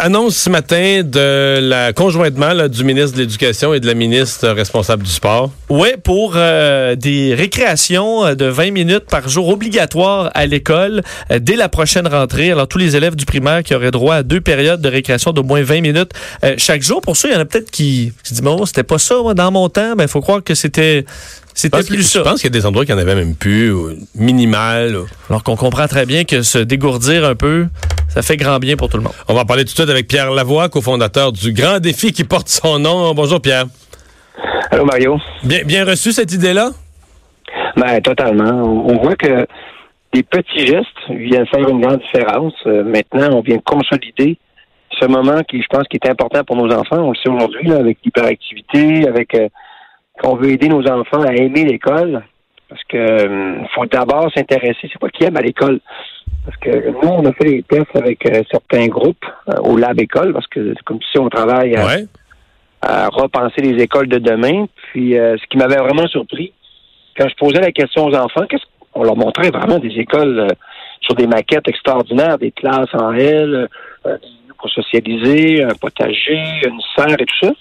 annonce ce matin de la conjointement là, du ministre de l'Éducation et de la ministre responsable du sport. Oui, pour euh, des récréations euh, de 20 minutes par jour obligatoires à l'école euh, dès la prochaine rentrée. Alors, tous les élèves du primaire qui auraient droit à deux périodes de récréation d'au moins 20 minutes chaque jour. Pour ça, il y en a peut-être qui se disent, bon, c'était pas ça moi, dans mon temps. Ben, il faut croire que c'était c'était plus ça. Je pense qu'il y a des endroits qui en avaient même plus, minimal. Alors qu'on comprend très bien que se dégourdir un peu, ça fait grand bien pour tout le monde. On va en parler tout de suite avec Pierre Lavoie, cofondateur du Grand Défi qui porte son nom. Bonjour Pierre. Allô Mario. Bien, bien reçu cette idée-là? Ben, totalement. On voit que des petits gestes viennent faire une grande différence. Euh, maintenant, on vient consolider ce moment qui, je pense, qui est important pour nos enfants. On le sait aujourd'hui, avec l'hyperactivité, avec euh, qu'on veut aider nos enfants à aimer l'école. Parce que euh, faut d'abord s'intéresser, c'est quoi qui aime à l'école. Parce que nous, on a fait des tests avec euh, certains groupes euh, au lab école, parce que comme si on travaille à, repenser les écoles de demain. Puis ce qui m'avait vraiment surpris, quand je posais la question aux enfants, qu'est-ce qu'on leur montrait vraiment des écoles sur des maquettes extraordinaires, des classes en L, pour socialiser, un potager, une serre et tout ça.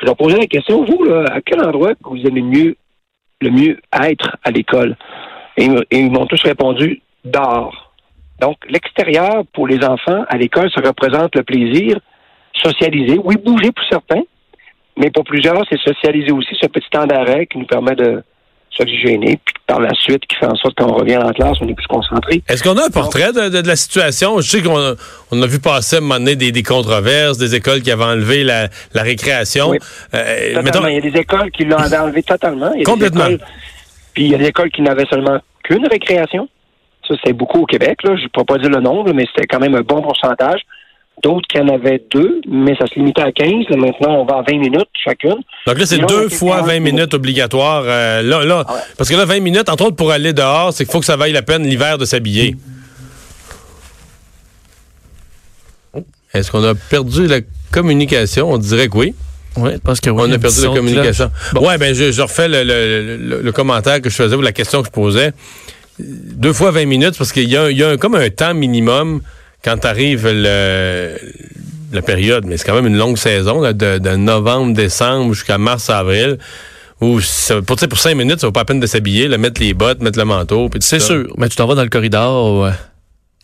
Je leur posais la question, vous, là, à quel endroit vous aimez mieux, le mieux être à l'école? Et, ils m'ont tous répondu, dehors. Donc, l'extérieur, pour les enfants, à l'école, ça représente le plaisir, socialiser, oui, bouger pour certains, mais pour plusieurs, c'est socialiser aussi ce petit temps d'arrêt qui nous permet de, s'oxygéner, puis par la suite, qui fait en sorte qu'on revient en classe, on est plus concentré. Est-ce qu'on a un portrait de, la situation? Je sais qu'on a, on a vu passer à un moment donné des, controverses, des écoles qui avaient enlevé la, récréation. Euh, il y a des écoles qui l'ont enlevé totalement. Complètement. puis il y a des écoles qui n'avaient seulement qu'une récréation. Ça, c'est beaucoup au Québec. Là. Je ne peux pas dire le nombre, mais c'était quand même un bon pourcentage d'autres qui en avaient deux, mais ça se limitait à 15. maintenant, on va à 20 minutes chacune. Donc là, c'est deux fois 20 minutes obligatoires. Euh, là, là, ah Parce que là, 20 minutes, entre autres, pour aller dehors, c'est qu'il faut que ça vaille la peine l'hiver de s'habiller. Est-ce qu'on a perdu la communication? On dirait que oui. Oui, parce que On a perdu la communication. Oui, ben je, refais le, commentaire que je faisais ou la question que je posais. Deux fois 20 minutes, parce qu'il y a, y a comme un temps minimum quand arrive le, la période, mais c'est quand même une longue saison, de, novembre, décembre jusqu'à mars, avril. Où pour, pour cinq minutes, ça vaut pas la peine de s'habiller, mettre les bottes, mettre le manteau. C'est sûr. Mais tu t'en vas dans le corridor.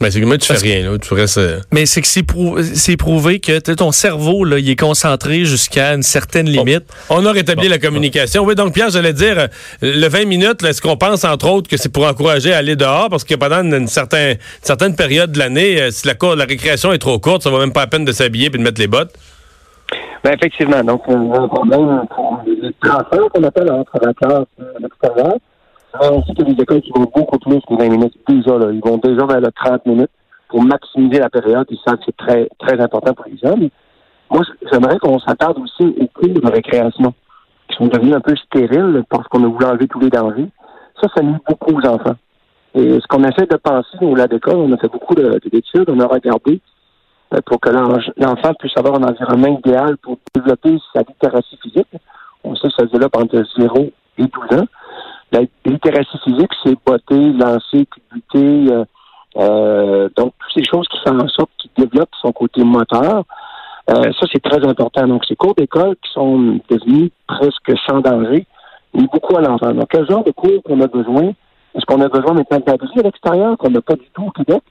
Mais c'est que tu fais rien, là. Tu restes. Euh, mais c'est que c'est prouvé que ton cerveau, là, il est concentré jusqu'à une certaine limite. On a rétabli la communication. Oui, donc, Pierre, j'allais dire, euh, le 20 minutes, est-ce qu'on pense, entre autres, que c'est pour encourager à aller dehors? Parce que pendant une, certaine, certaine période de l'année, euh, si la, la récréation est trop courte, ça va même pas la peine de s'habiller et de mettre les bottes. Ben, effectivement. Donc, on a un problème pour les transferts qu'on appelle entre la classe et l'extérieur. Ensuite, il y a des écoles qui vont beaucoup plus que 20 minutes. Déjà, là, ils vont déjà vers le 30 minutes pour maximiser la période. Ils savent que c'est très, très important pour les jeunes. Moi, j'aimerais qu'on s'attarde aussi aux cours de récréation, qui sont devenus un peu stériles parce qu'on a voulu enlever tous les dangers. Ça, ça nuit beaucoup aux enfants. Et ce qu'on essaie de penser au lab d'école, on a fait beaucoup d'études, on a regardé euh, pour que l'enfant puisse avoir un environnement idéal pour développer sa littératie physique. On sait que ça se développe entre 0 et 12 ans. La littératie physique, c'est botter, lancer, buter, euh, euh, donc toutes ces choses qui font en sorte qu'il développe son côté moteur. Euh, ça, c'est très important. Donc, ces cours d'école qui sont devenus presque sans danger, mais beaucoup à l'enfant. Donc, quel genre de cours qu'on a besoin? Est-ce qu'on a besoin maintenant d'abri à l'extérieur qu'on n'a pas du tout au Québec?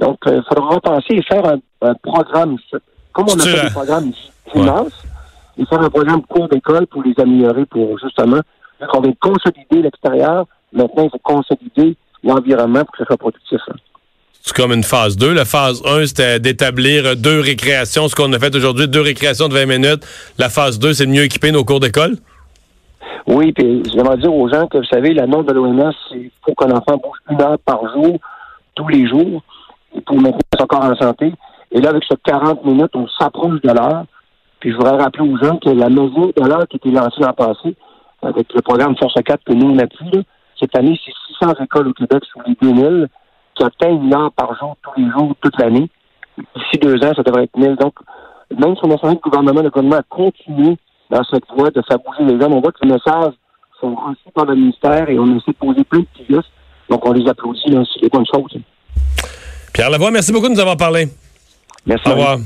Donc, il faudra repenser et faire un, programme, comme on a fait des programmes finance, et faire un programme cours d'école pour les améliorer, pour justement on veut consolider l'extérieur. Maintenant, il faut consolider l'environnement pour que ce soit productif. Hein. C'est comme une phase 2. La phase 1, c'était d'établir deux récréations, ce qu'on a fait aujourd'hui, deux récréations de 20 minutes. La phase 2, c'est de mieux équiper nos cours d'école? Oui, puis j'aimerais dire aux gens que, vous savez, la norme de l'OMS, c'est faut qu'un enfant bouge une heure par jour, tous les jours, pour maintenir son corps en santé. Et là, avec ce 40 minutes, on s'approche de l'heure. Puis je voudrais rappeler aux gens que la mesure de l'heure qui a été lancée l'an passé, avec le programme Force 4 que nous, on appuie. Cette année, c'est 600 écoles au Québec sur les 2000 qui atteignent une heure par jour, tous les jours, toute l'année. D'ici deux ans, ça devrait être 1000. Donc, même si on a senti le gouvernement, le gouvernement a continué dans cette voie de faire bouger les gens, on voit que les messages sont reçus par le ministère et on essaie de poser plein de petits gestes. Donc, on les applaudit, c'est des bonnes choses. Pierre Lavoie, merci beaucoup de nous avoir parlé. Merci. Au revoir.